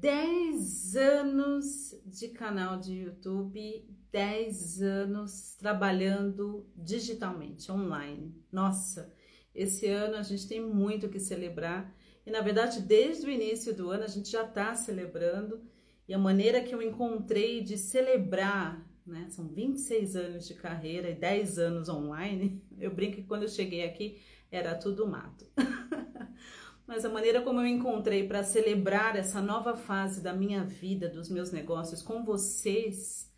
10 anos de canal de YouTube, 10 anos trabalhando digitalmente, online. Nossa, esse ano a gente tem muito que celebrar e, na verdade, desde o início do ano a gente já está celebrando e a maneira que eu encontrei de celebrar, né? São 26 anos de carreira e 10 anos online. Eu brinco que quando eu cheguei aqui era tudo mato. Mas a maneira como eu encontrei para celebrar essa nova fase da minha vida, dos meus negócios com vocês,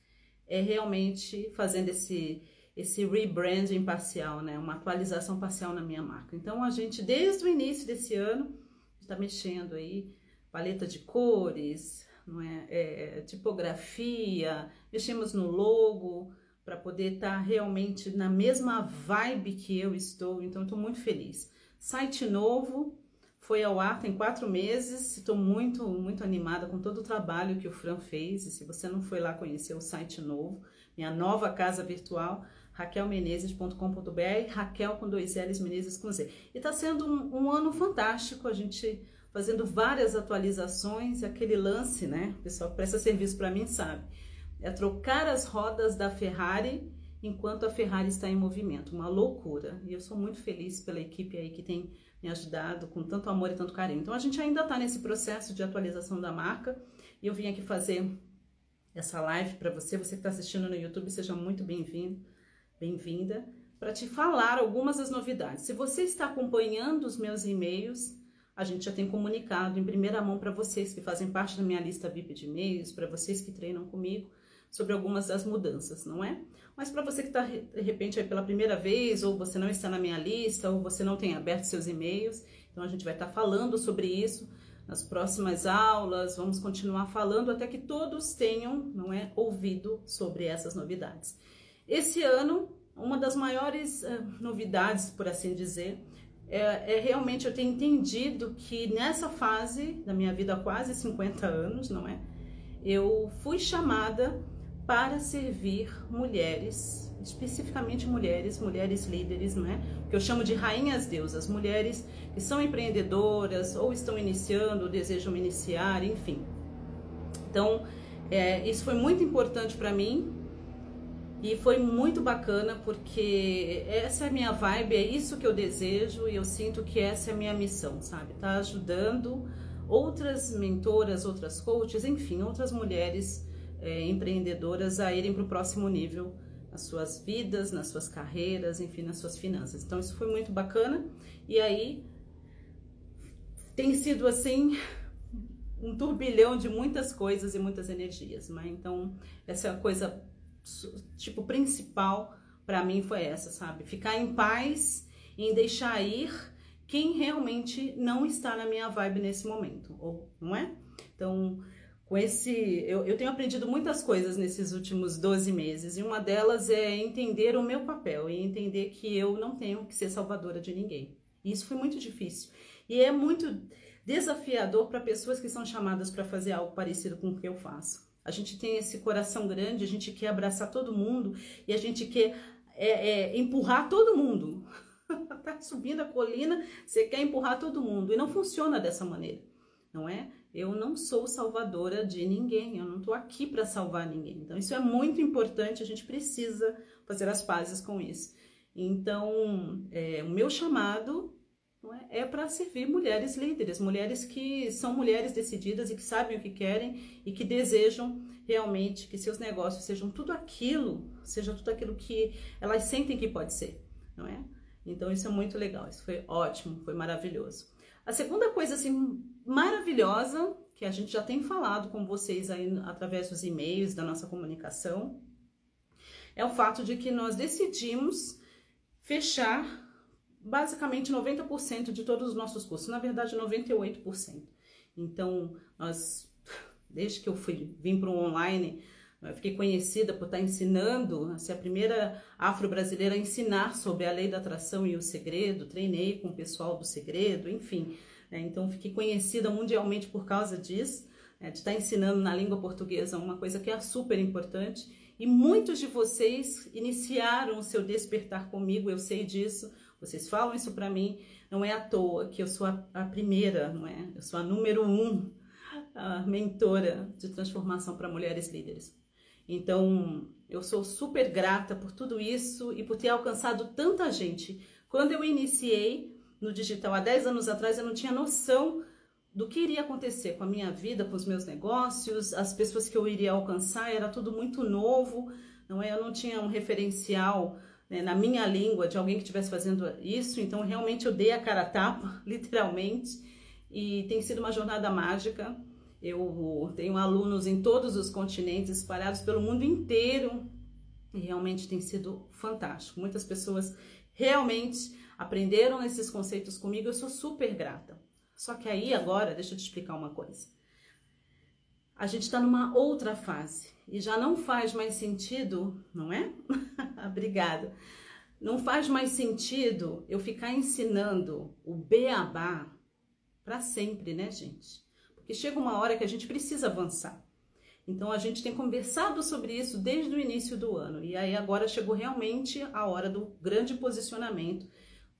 é realmente fazendo esse esse rebranding parcial, né? Uma atualização parcial na minha marca. Então a gente desde o início desse ano está mexendo aí paleta de cores, não é? é tipografia, mexemos no logo para poder estar tá realmente na mesma vibe que eu estou. Então estou muito feliz. Site novo, foi ao ar tem quatro meses. Estou muito, muito animada com todo o trabalho que o Fran fez. E se você não foi lá conhecer o site novo, minha nova casa virtual, raquelmenezes.com.br, Raquel com dois L's, Menezes com Z. E está sendo um, um, ano fantástico, a gente fazendo várias atualizações, aquele lance, né? O pessoal que presta serviço para mim sabe. É trocar as rodas da Ferrari enquanto a Ferrari está em movimento. Uma loucura. E eu sou muito feliz pela equipe aí que tem me ajudado com tanto amor e tanto carinho. Então a gente ainda está nesse processo de atualização da marca e eu vim aqui fazer essa live para você, você que está assistindo no YouTube, seja muito bem-vindo, bem-vinda, para te falar algumas das novidades. Se você está acompanhando os meus e-mails, a gente já tem comunicado em primeira mão para vocês que fazem parte da minha lista VIP de e-mails, para vocês que treinam comigo, sobre algumas das mudanças, não é? Mas para você que está de repente aí pela primeira vez, ou você não está na minha lista, ou você não tem aberto seus e-mails, então a gente vai estar tá falando sobre isso nas próximas aulas, vamos continuar falando até que todos tenham, não é, ouvido sobre essas novidades. Esse ano, uma das maiores uh, novidades, por assim dizer, é, é, realmente eu ter entendido que nessa fase da minha vida há quase 50 anos, não é? Eu fui chamada para servir mulheres, especificamente mulheres, mulheres líderes, não é? Que eu chamo de rainhas deusas, mulheres que são empreendedoras ou estão iniciando, desejam iniciar, enfim. Então, é, isso foi muito importante para mim e foi muito bacana porque essa é a minha vibe, é isso que eu desejo e eu sinto que essa é a minha missão, sabe? Tá ajudando outras mentoras, outras coaches, enfim, outras mulheres é, empreendedoras a irem para o próximo nível nas suas vidas, nas suas carreiras, enfim, nas suas finanças. Então isso foi muito bacana e aí tem sido assim um turbilhão de muitas coisas e muitas energias, né? Então essa é a coisa tipo principal para mim foi essa, sabe? Ficar em paz, em deixar ir quem realmente não está na minha vibe nesse momento, ou não é? Então, com esse. Eu, eu tenho aprendido muitas coisas nesses últimos 12 meses, e uma delas é entender o meu papel e entender que eu não tenho que ser salvadora de ninguém. E isso foi muito difícil. E é muito desafiador para pessoas que são chamadas para fazer algo parecido com o que eu faço. A gente tem esse coração grande, a gente quer abraçar todo mundo e a gente quer é, é, empurrar todo mundo. tá subindo a colina, você quer empurrar todo mundo e não funciona dessa maneira, não é? Eu não sou salvadora de ninguém, eu não estou aqui para salvar ninguém. Então, isso é muito importante, a gente precisa fazer as pazes com isso. Então, é, o meu chamado é, é para servir mulheres líderes, mulheres que são mulheres decididas e que sabem o que querem e que desejam realmente que seus negócios sejam tudo aquilo, seja tudo aquilo que elas sentem que pode ser, não é? Então, isso é muito legal, isso foi ótimo, foi maravilhoso. A segunda coisa, assim, maravilhosa, que a gente já tem falado com vocês aí através dos e-mails, da nossa comunicação, é o fato de que nós decidimos fechar basicamente 90% de todos os nossos cursos, na verdade 98%. Então, nós desde que eu fui vim para o online, eu fiquei conhecida por estar ensinando, ser a primeira afro-brasileira a ensinar sobre a lei da atração e o segredo, treinei com o pessoal do segredo, enfim, né? Então, fiquei conhecida mundialmente por causa disso, né? de estar ensinando na língua portuguesa uma coisa que é super importante. E muitos de vocês iniciaram o seu despertar comigo, eu sei disso, vocês falam isso para mim, não é à toa que eu sou a, a, primeira, não é? Eu sou a número um a mentora de transformação para mulheres líderes. Então, eu sou super grata por tudo isso e por ter alcançado tanta gente. Quando eu iniciei no digital há 10 anos atrás, eu não tinha noção do que iria acontecer com a minha vida, com os meus negócios, as pessoas que eu iria alcançar, era tudo muito novo, não é? Eu não tinha um referencial né, na minha língua de alguém que estivesse fazendo isso, então realmente eu dei a cara a tapa, literalmente, e tem sido uma jornada mágica. Eu tenho alunos em todos os continentes, espalhados pelo mundo inteiro, e realmente tem sido fantástico. Muitas pessoas realmente aprenderam esses conceitos comigo, eu sou super grata. Só que aí agora, deixa eu te explicar uma coisa. A gente está numa outra fase e já não faz mais sentido, não é? Obrigada. Não faz mais sentido eu ficar ensinando o beabá para sempre, né, gente? Porque chega uma hora que a gente precisa avançar. Então a gente tem conversado sobre isso desde o início do ano. E aí agora chegou realmente a hora do grande posicionamento.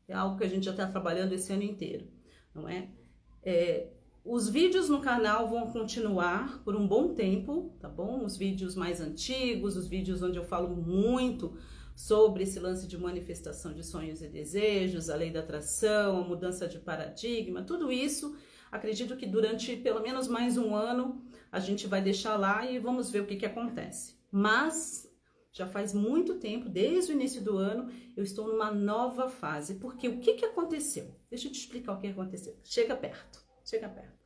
É algo que a gente já está trabalhando esse ano inteiro, não é? é os vídeos no canal vão continuar por um bom tempo, tá bom? Os vídeos mais antigos, os vídeos onde eu falo muito sobre esse lance de manifestação de sonhos e desejos, a lei da atração, a mudança de paradigma, tudo isso, acredito que durante pelo menos mais um ano a gente vai deixar lá e vamos ver o que, que acontece. Mas já faz muito tempo, desde o início do ano, eu estou numa nova fase. Porque o que, que aconteceu? Deixa eu te explicar o que aconteceu. Chega perto, chega perto.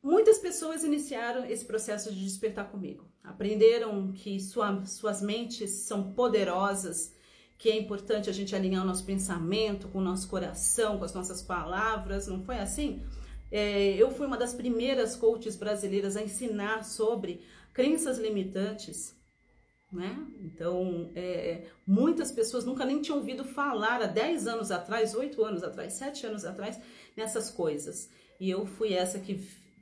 Muitas pessoas iniciaram esse processo de despertar comigo. Aprenderam que sua, suas mentes são poderosas, que é importante a gente alinhar o nosso pensamento com o nosso coração, com as nossas palavras. Não foi assim? É, eu fui uma das primeiras coaches brasileiras a ensinar sobre crenças limitantes. Né? Então, é, muitas pessoas nunca nem tinham ouvido falar há 10 anos atrás, 8 anos atrás, 7 anos atrás, nessas coisas. E eu fui essa que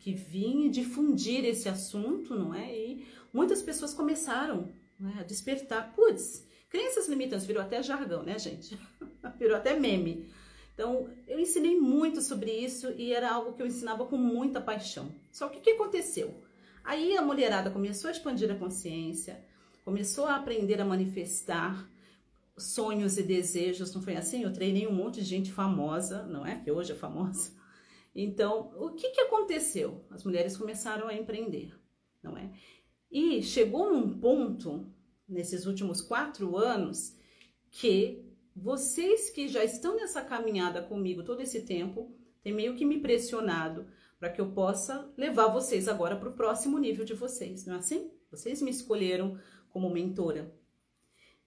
que vinha difundir esse assunto, não é? E muitas pessoas começaram né, a despertar. Putz, crenças limitantes virou até jargão, né, gente? virou até meme. Então, eu ensinei muito sobre isso e era algo que eu ensinava com muita paixão. Só que o que aconteceu? Aí a mulherada começou a expandir a consciência, começou a aprender a manifestar sonhos e desejos, não foi assim? Eu treinei um monte de gente famosa, não é? Que hoje é famosa então, o que, que aconteceu? As mulheres começaram a empreender, não é? E chegou num ponto, nesses últimos quatro anos, que vocês que já estão nessa caminhada comigo todo esse tempo, têm meio que me pressionado para que eu possa levar vocês agora para o próximo nível de vocês, não é assim? Vocês me escolheram como mentora.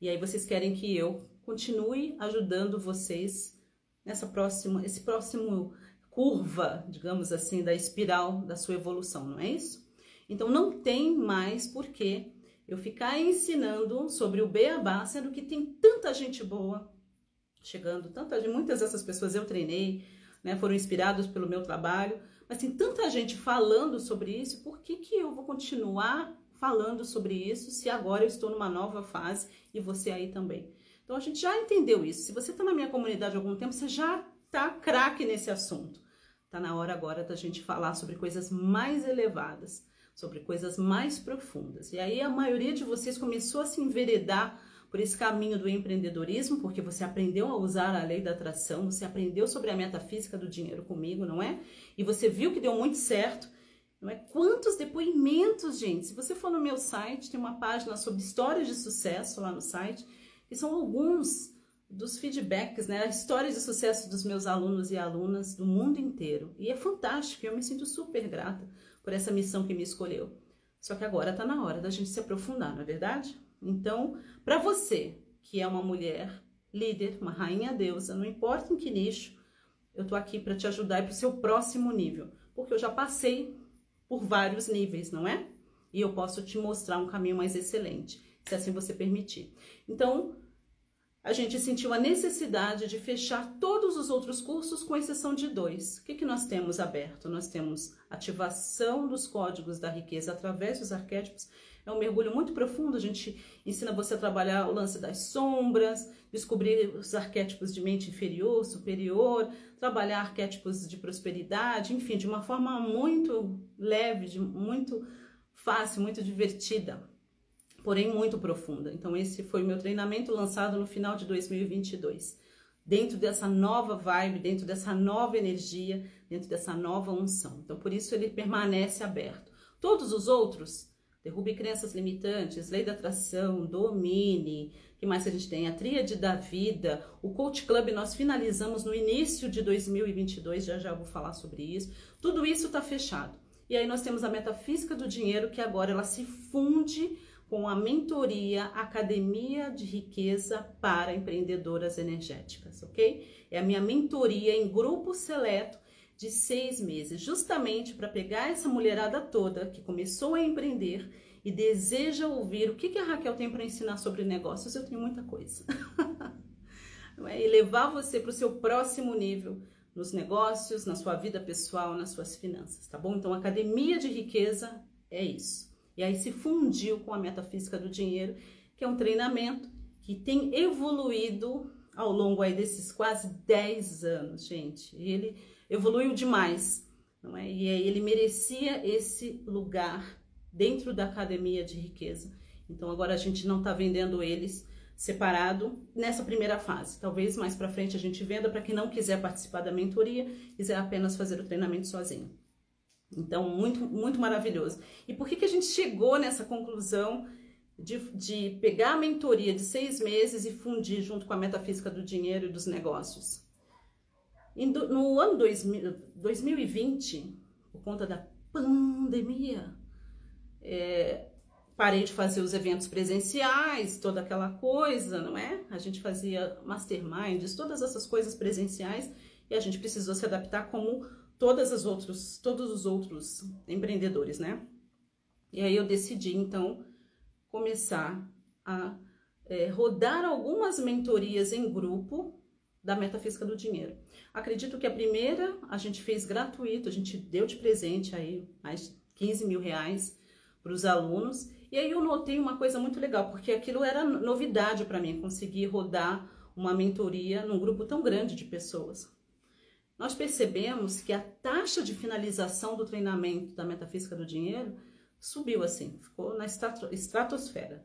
E aí vocês querem que eu continue ajudando vocês nessa próxima, esse próximo curva, digamos assim, da espiral da sua evolução, não é isso? Então não tem mais por que eu ficar ensinando sobre o beabá, sendo que tem tanta gente boa chegando, tanta muitas dessas pessoas eu treinei, né, foram inspirados pelo meu trabalho, mas tem tanta gente falando sobre isso, por que, que eu vou continuar falando sobre isso se agora eu estou numa nova fase e você aí também? Então a gente já entendeu isso. Se você está na minha comunidade há algum tempo, você já está craque nesse assunto. Tá na hora agora da gente falar sobre coisas mais elevadas, sobre coisas mais profundas. E aí a maioria de vocês começou a se enveredar por esse caminho do empreendedorismo, porque você aprendeu a usar a lei da atração, você aprendeu sobre a metafísica do dinheiro comigo, não é? E você viu que deu muito certo. Não é? Quantos depoimentos, gente? Se você for no meu site, tem uma página sobre histórias de sucesso lá no site, e são alguns dos feedbacks, né, a história de sucesso dos meus alunos e alunas do mundo inteiro. E é fantástico, eu me sinto super grata por essa missão que me escolheu. Só que agora está na hora da gente se aprofundar, não é verdade? Então, para você que é uma mulher líder, uma rainha deusa, não importa em que nicho, eu tô aqui para te ajudar para o seu próximo nível, porque eu já passei por vários níveis, não é? E eu posso te mostrar um caminho mais excelente, se assim você permitir. Então, a gente sentiu a necessidade de fechar todos os outros cursos, com exceção de dois. O que, que nós temos aberto? Nós temos ativação dos códigos da riqueza através dos arquétipos. É um mergulho muito profundo. A gente ensina você a trabalhar o lance das sombras, descobrir os arquétipos de mente inferior, superior, trabalhar arquétipos de prosperidade, enfim, de uma forma muito leve, de muito fácil, muito divertida, porém muito profunda. Então esse foi o meu treinamento lançado no final de 2022 dentro dessa nova vibe, dentro dessa nova energia, dentro dessa nova unção. Então, por isso ele permanece aberto. Todos os outros, derrube crenças limitantes, lei da atração, domine, que mais a gente tem? A tríade da vida, o Coach Club nós finalizamos no início de 2022, já já vou falar sobre isso. Tudo isso está fechado. E aí nós temos a metafísica do dinheiro, que agora ela se funde com a mentoria Academia de Riqueza para Empreendedoras Energéticas, ok? É a minha mentoria em grupo seleto de seis meses, justamente para pegar essa mulherada toda que começou a empreender e deseja ouvir o que, que a Raquel tem para ensinar sobre negócios. Eu tenho muita coisa. É? e levar você para o seu próximo nível nos negócios, na sua vida pessoal, nas suas finanças, tá bom? Então, Academia de Riqueza é isso. E aí se fundiu com a metafísica do dinheiro, que é um treinamento que tem evoluído ao longo aí desses quase 10 anos, gente. Ele evoluiu demais, não é? E ele merecia esse lugar dentro da academia de riqueza. Então agora a gente não está vendendo eles separado nessa primeira fase. Talvez mais para frente a gente venda para quem não quiser participar da mentoria, quiser apenas fazer o treinamento sozinho. Então, muito, muito maravilhoso. E por que, que a gente chegou nessa conclusão de, de pegar a mentoria de seis meses e fundir junto com a metafísica do dinheiro e dos negócios? No ano 2000, 2020, por conta da pandemia, é, parei de fazer os eventos presenciais, toda aquela coisa, não é? A gente fazia masterminds, todas essas coisas presenciais, e a gente precisou se adaptar como todas as outros, todos os outros empreendedores, né? E aí eu decidi então começar a é, rodar algumas mentorias em grupo da Metafísica do Dinheiro. Acredito que a primeira a gente fez gratuito, a gente deu de presente aí mais de 15 mil reais para os alunos. E aí eu notei uma coisa muito legal, porque aquilo era novidade para mim, conseguir rodar uma mentoria num grupo tão grande de pessoas nós percebemos que a taxa de finalização do treinamento da metafísica do dinheiro subiu assim, ficou na estratosfera.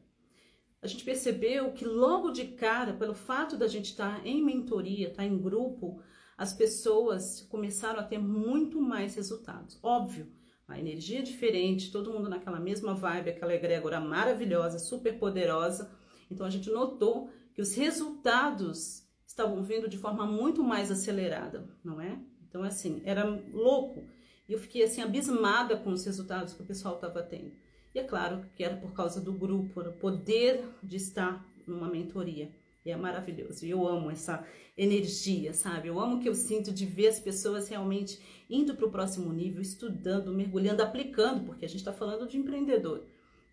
A gente percebeu que logo de cara, pelo fato da gente estar em mentoria, estar em grupo, as pessoas começaram a ter muito mais resultados. Óbvio, a energia é diferente, todo mundo naquela mesma vibe, aquela egrégora maravilhosa, super poderosa. Então a gente notou que os resultados estavam vindo de forma muito mais acelerada, não é? Então, assim, era louco. E eu fiquei, assim, abismada com os resultados que o pessoal estava tendo. E é claro que era por causa do grupo, o poder de estar numa mentoria. E é maravilhoso. E eu amo essa energia, sabe? Eu amo que eu sinto de ver as pessoas realmente indo para o próximo nível, estudando, mergulhando, aplicando, porque a gente está falando de empreendedor.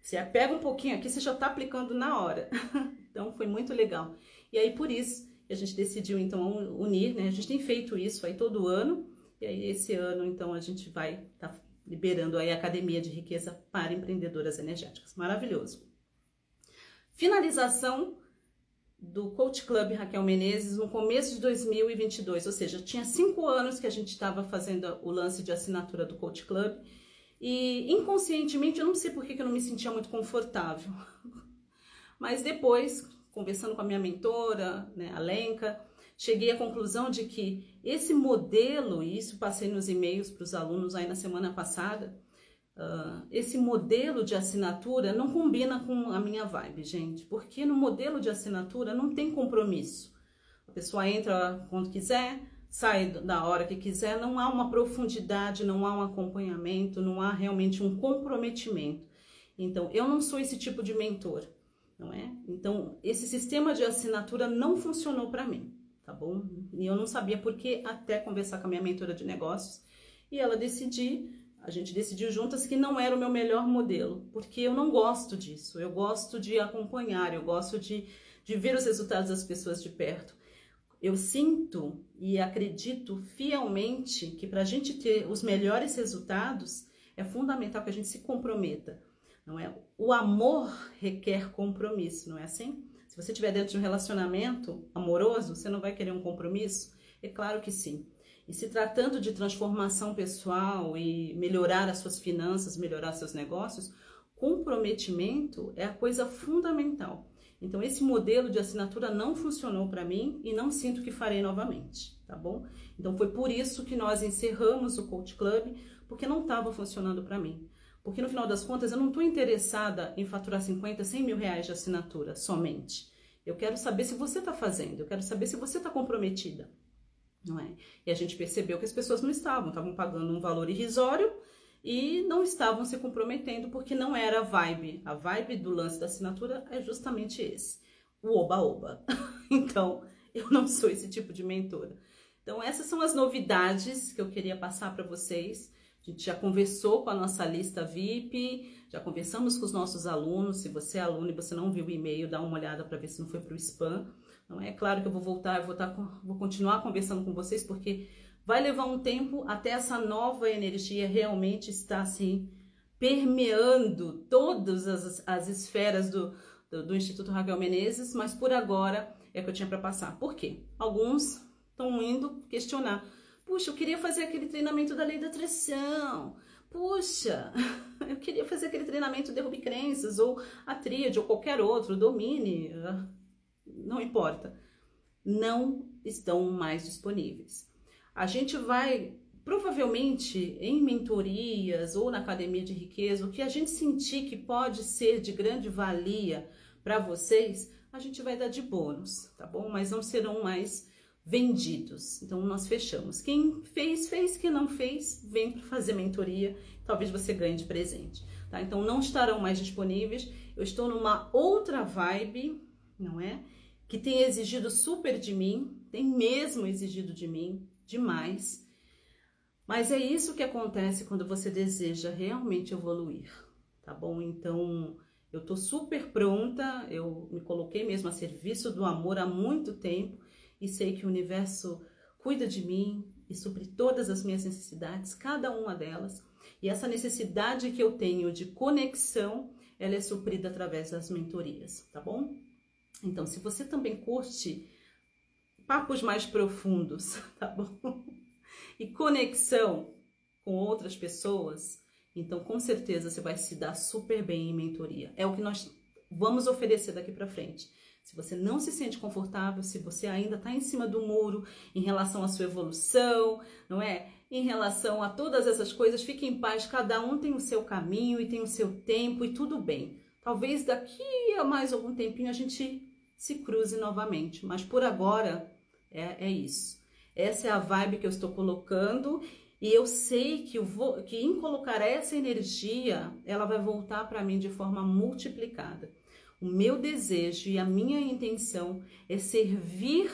Você pega um pouquinho aqui, você já está aplicando na hora. então foi muito legal. E aí, por isso, a gente decidiu então unir, né? A gente tem feito isso aí todo ano, e aí esse ano então a gente vai estar tá liberando aí a Academia de Riqueza para Empreendedoras Energéticas. Maravilhoso. Finalização do Coach Club Raquel Menezes no começo de 2022, ou seja, tinha cinco anos que a gente estava fazendo o lance de assinatura do Coach Club e inconscientemente eu não sei por que, eu não me sentia muito confortável, mas depois conversando com a minha mentora, né, a Lenka, cheguei à conclusão de que esse modelo, e isso passei nos e-mails para os alunos aí na semana passada, uh, esse modelo de assinatura não combina com a minha vibe, gente, porque no modelo de assinatura não tem compromisso. A pessoa entra quando quiser, sai da hora que quiser, não há uma profundidade, não há um acompanhamento, não há realmente um comprometimento. Então, eu não sou esse tipo de mentor não é? Então, esse sistema de assinatura não funcionou para mim, tá bom? E eu não sabia por que até conversar com a minha mentora de negócios e ela decidir, a gente decidiu juntas que não era o meu melhor modelo, porque eu não gosto disso. Eu gosto de acompanhar, eu gosto de, de ver os resultados das pessoas de perto. Eu sinto e acredito fielmente que para a gente ter os melhores resultados é fundamental que a gente se comprometa não é? O amor requer compromisso, não é assim? Se você estiver dentro de um relacionamento amoroso, você não vai querer um compromisso? É claro que sim. E se tratando de transformação pessoal e melhorar as suas finanças, melhorar seus negócios, comprometimento é a coisa fundamental. Então, esse modelo de assinatura não funcionou para mim e não sinto que farei novamente, tá bom? Então, foi por isso que nós encerramos o Coach Club, porque não estava funcionando para mim. Porque no final das contas, eu não estou interessada em faturar 50, 100 mil reais de assinatura somente. Eu quero saber se você está fazendo, eu quero saber se você está comprometida, não é? E a gente percebeu que as pessoas não estavam, estavam pagando um valor irrisório e não estavam se comprometendo porque não era a vibe. A vibe do lance da assinatura é justamente esse, o oba-oba. então, eu não sou esse tipo de mentora. Então, essas são as novidades que eu queria passar para vocês. A gente já conversou com a nossa lista VIP, já conversamos com os nossos alunos. Se você é aluno e você não viu o e-mail, dá uma olhada para ver se não foi para o spam. Não é claro que eu vou voltar, eu vou, tá vou continuar conversando com vocês, porque Vai levar um tempo até essa nova energia realmente estar assim permeando todas as, as esferas do, do, do Instituto Raquel Menezes, mas por agora é que eu tinha para passar. Por quê? Alguns estão indo questionar. Puxa, eu queria fazer aquele treinamento da lei da atração. Puxa, eu queria fazer aquele treinamento derrube crenças, ou a tríade, ou qualquer outro, domine, não importa. Não estão mais disponíveis. A gente vai provavelmente em mentorias ou na academia de riqueza, o que a gente sentir que pode ser de grande valia para vocês, a gente vai dar de bônus, tá bom? Mas não serão mais vendidos. Então nós fechamos. Quem fez, fez. Quem não fez, vem para fazer mentoria. Talvez você ganhe de presente, tá? Então não estarão mais disponíveis. Eu estou numa outra vibe, não é? Que tem exigido super de mim, tem mesmo exigido de mim demais. Mas é isso que acontece quando você deseja realmente evoluir, tá bom? Então, eu tô super pronta, eu me coloquei mesmo a serviço do amor há muito tempo e sei que o universo cuida de mim e supre todas as minhas necessidades, cada uma delas. E essa necessidade que eu tenho de conexão, ela é suprida através das mentorias, tá bom? Então, se você também curte papos mais profundos, tá bom? E conexão com outras pessoas, então com certeza você vai se dar super bem em mentoria. É o que nós vamos oferecer daqui para frente. Se você não se sente confortável, se você ainda está em cima do muro em relação à sua evolução, não é? Em relação a todas essas coisas, fique em paz, cada um tem o seu caminho e tem o seu tempo e tudo bem. Talvez daqui a mais algum tempinho a gente se cruze novamente, mas por agora é, é isso. Essa é a vibe que eu estou colocando e eu sei que, eu vou, que em colocar essa energia, ela vai voltar para mim de forma multiplicada. O meu desejo e a minha intenção é servir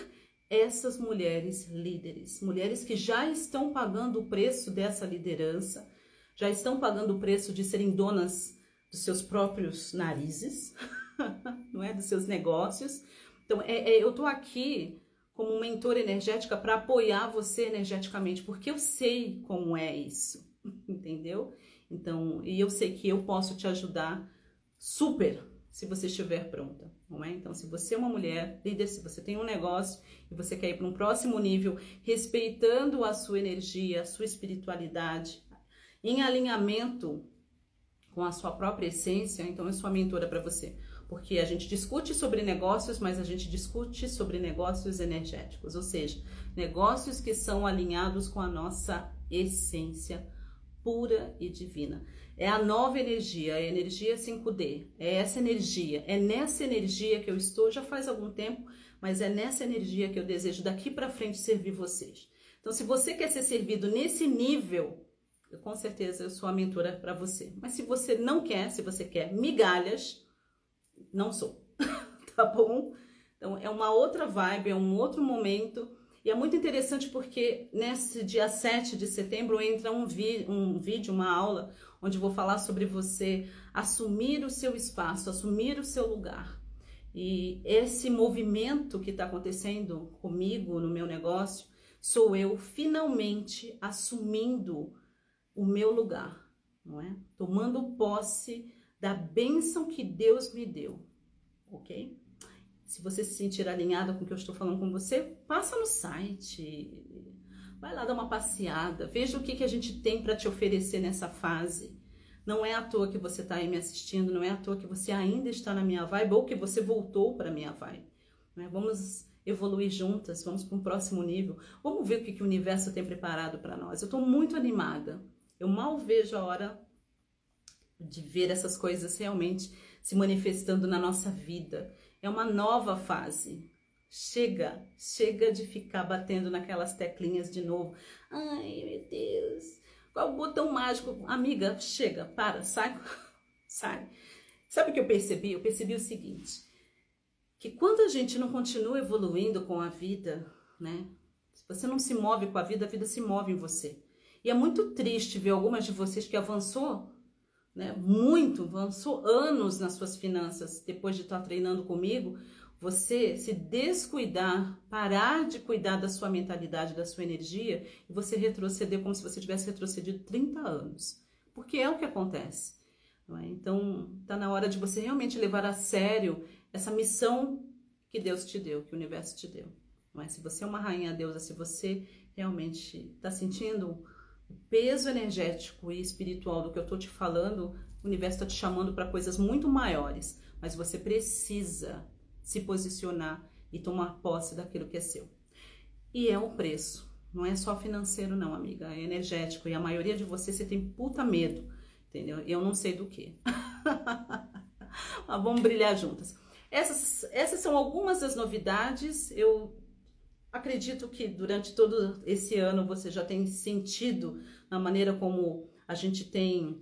essas mulheres líderes, mulheres que já estão pagando o preço dessa liderança, já estão pagando o preço de serem donas dos seus próprios narizes, não é, dos seus negócios. Então, é, é eu tô aqui como mentora energética para apoiar você energeticamente, porque eu sei como é isso, entendeu? Então, e eu sei que eu posso te ajudar super se você estiver pronta, não é? Então, se você é uma mulher líder, se você tem um negócio e você quer ir para um próximo nível, respeitando a sua energia, a sua espiritualidade, em alinhamento com a sua própria essência, então eu sou a mentora para você porque a gente discute sobre negócios, mas a gente discute sobre negócios energéticos, ou seja, negócios que são alinhados com a nossa essência pura e divina. É a nova energia, a energia 5D. É essa energia, é nessa energia que eu estou já faz algum tempo, mas é nessa energia que eu desejo daqui para frente servir vocês. Então, se você quer ser servido nesse nível, eu, com certeza eu sou a mentora para você. Mas se você não quer, se você quer migalhas, não sou, tá bom? Então é uma outra vibe, é um outro momento. E é muito interessante porque nesse dia 7 de setembro entra um, um vídeo, uma aula, onde vou falar sobre você assumir o seu espaço, assumir o seu lugar. E esse movimento que está acontecendo comigo no meu negócio, sou eu finalmente assumindo o meu lugar, não é? Tomando posse da bênção que Deus me deu, ok? Se você se sentir alinhada com o que eu estou falando com você, passa no site, vai lá dar uma passeada, veja o que, que a gente tem para te oferecer nessa fase. Não é à toa que você está aí me assistindo, não é à toa que você ainda está na minha vibe ou que você voltou para minha vibe. Né? Vamos evoluir juntas, vamos para um próximo nível. Vamos ver o que, que o universo tem preparado para nós. Eu estou muito animada. Eu mal vejo a hora de ver essas coisas realmente se manifestando na nossa vida. É uma nova fase. Chega, chega de ficar batendo naquelas teclinhas de novo. Ai, meu Deus, qual o botão mágico? Amiga, chega, para, sai, sai. Sabe o que eu percebi? Eu percebi o seguinte: que quando a gente não continua evoluindo com a vida, né? Se você não se move com a vida, a vida se move em você. E é muito triste ver algumas de vocês que avançou, né? Muito, avançou anos nas suas finanças depois de estar treinando comigo. Você se descuidar, parar de cuidar da sua mentalidade, da sua energia e você retroceder como se você tivesse retrocedido 30 anos. Porque é o que acontece. É? Então, está na hora de você realmente levar a sério essa missão que Deus te deu, que o universo te deu. Mas se você é uma rainha deusa, se você realmente está sentindo peso energético e espiritual do que eu estou te falando, o universo está te chamando para coisas muito maiores. Mas você precisa se posicionar e tomar posse daquilo que é seu. E é o preço. Não é só financeiro, não, amiga. É energético. E a maioria de vocês, você tem puta medo. Entendeu? Eu não sei do que. Mas vamos brilhar juntas. Essas, essas são algumas das novidades. Eu acredito que durante todo esse ano você já tem sentido na maneira como a gente tem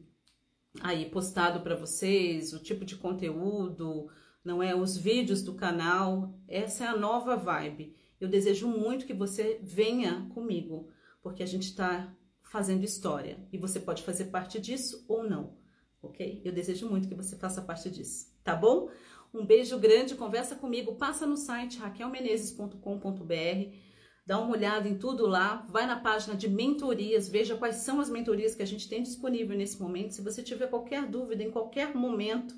aí postado para vocês, o tipo de conteúdo, não é os vídeos do canal. Essa é a nova vibe. Eu desejo muito que você venha comigo, porque a gente está fazendo história e você pode fazer parte disso ou não, ok? Eu desejo muito que você faça parte disso, tá bom? Um beijo grande, conversa comigo, passa no site raquelmenezes.com.br, dá uma olhada em tudo lá, vai na página de mentorias, veja quais são as mentorias que a gente tem disponível nesse momento. Se você tiver qualquer dúvida em qualquer momento,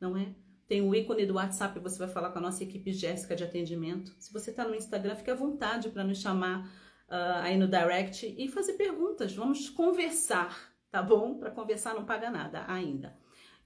não é? Tem o ícone do WhatsApp, você vai falar com a nossa equipe Jéssica de atendimento. Se você está no Instagram, fique à vontade para nos chamar uh, aí no direct e fazer perguntas. Vamos conversar, tá bom? Para conversar não paga nada ainda.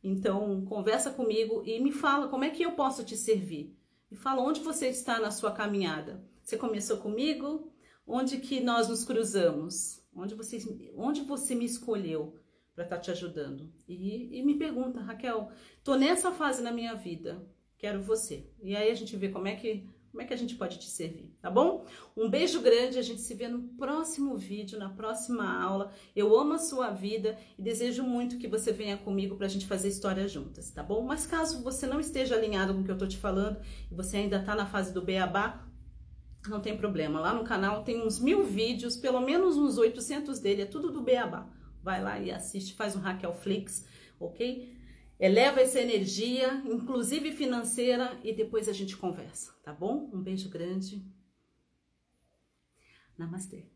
Então, conversa comigo e me fala como é que eu posso te servir. Me fala onde você está na sua caminhada. Você começou comigo? Onde que nós nos cruzamos? Onde você, onde você me escolheu para estar tá te ajudando? E, e me pergunta, Raquel, tô nessa fase na minha vida, quero você. E aí a gente vê como é que como é que a gente pode te servir, tá bom? Um beijo grande, a gente se vê no próximo vídeo, na próxima aula. Eu amo a sua vida e desejo muito que você venha comigo para a gente fazer história juntas, tá bom? Mas caso você não esteja alinhado com o que eu tô te falando e você ainda tá na fase do beabá, não tem problema. Lá no canal tem uns mil vídeos, pelo menos uns 800 dele, é tudo do beabá. Vai lá e assiste, faz um Raquel Flix, ok? Eleva essa energia, inclusive financeira, e depois a gente conversa, tá bom? Um beijo grande. Namastê.